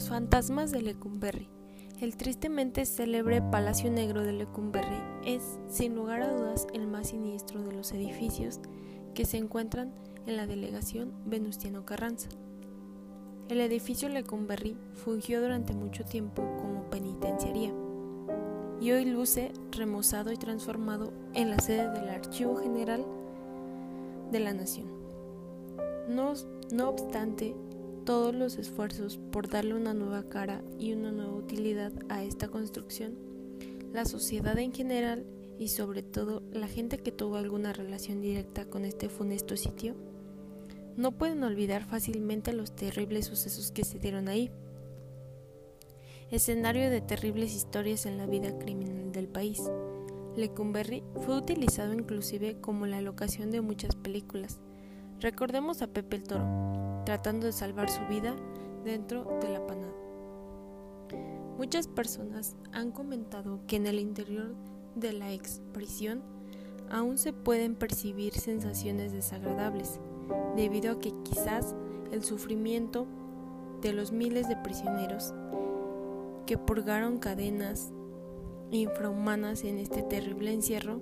Los fantasmas de Lecumberri. El tristemente célebre Palacio Negro de Lecumberri es, sin lugar a dudas, el más siniestro de los edificios que se encuentran en la delegación Venustiano Carranza. El edificio Lecumberri fungió durante mucho tiempo como penitenciaría y hoy luce remozado y transformado en la sede del Archivo General de la Nación. No, no obstante, todos los esfuerzos por darle una nueva cara y una nueva utilidad a esta construcción, la sociedad en general y sobre todo la gente que tuvo alguna relación directa con este funesto sitio, no pueden olvidar fácilmente los terribles sucesos que se dieron ahí. Escenario de terribles historias en la vida criminal del país. Lecumberri fue utilizado inclusive como la locación de muchas películas. Recordemos a Pepe el Toro, tratando de salvar su vida dentro de la panada. Muchas personas han comentado que en el interior de la ex prisión aún se pueden percibir sensaciones desagradables, debido a que quizás el sufrimiento de los miles de prisioneros que purgaron cadenas infrahumanas en este terrible encierro,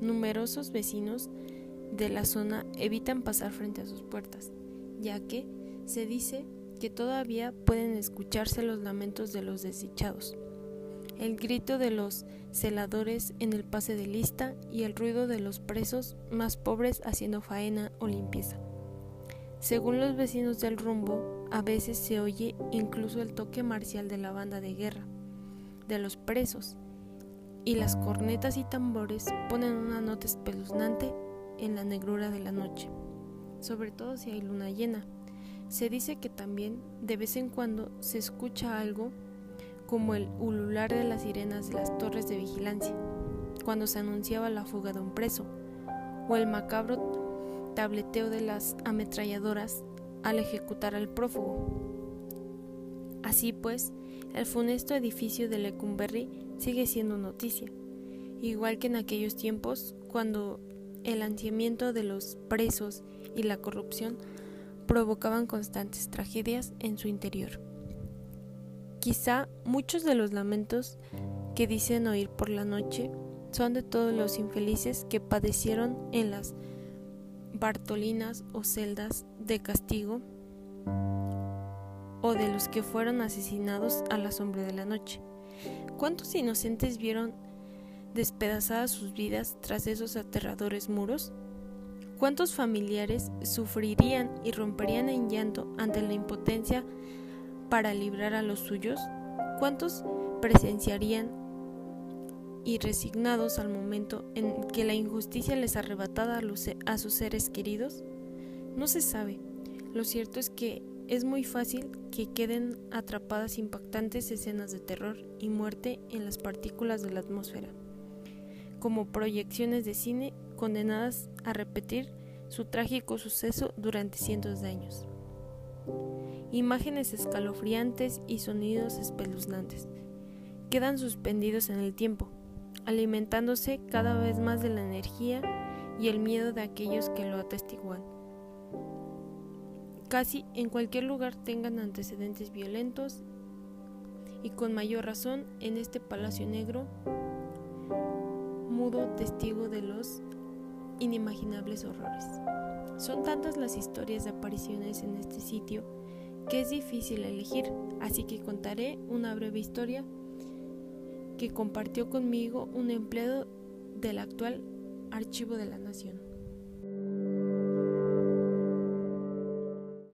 numerosos vecinos de la zona evitan pasar frente a sus puertas, ya que se dice que todavía pueden escucharse los lamentos de los desdichados, el grito de los celadores en el pase de lista y el ruido de los presos más pobres haciendo faena o limpieza. Según los vecinos del rumbo, a veces se oye incluso el toque marcial de la banda de guerra, de los presos, y las cornetas y tambores ponen una nota espeluznante en la negrura de la noche, sobre todo si hay luna llena. Se dice que también de vez en cuando se escucha algo como el ulular de las sirenas de las torres de vigilancia, cuando se anunciaba la fuga de un preso, o el macabro tableteo de las ametralladoras al ejecutar al prófugo. Así pues, el funesto edificio de Lecumberri sigue siendo noticia, igual que en aquellos tiempos cuando el ansiamiento de los presos y la corrupción provocaban constantes tragedias en su interior. Quizá muchos de los lamentos que dicen oír por la noche son de todos los infelices que padecieron en las Bartolinas o celdas de castigo o de los que fueron asesinados a la sombra de la noche. ¿Cuántos inocentes vieron despedazadas sus vidas tras esos aterradores muros? ¿Cuántos familiares sufrirían y romperían en llanto ante la impotencia para librar a los suyos? ¿Cuántos presenciarían y resignados al momento en que la injusticia les arrebataba a sus seres queridos? No se sabe. Lo cierto es que es muy fácil que queden atrapadas impactantes escenas de terror y muerte en las partículas de la atmósfera, como proyecciones de cine condenadas a repetir su trágico suceso durante cientos de años. Imágenes escalofriantes y sonidos espeluznantes quedan suspendidos en el tiempo, alimentándose cada vez más de la energía y el miedo de aquellos que lo atestiguan casi en cualquier lugar tengan antecedentes violentos y con mayor razón en este Palacio Negro, mudo testigo de los inimaginables horrores. Son tantas las historias de apariciones en este sitio que es difícil elegir, así que contaré una breve historia que compartió conmigo un empleado del actual Archivo de la Nación.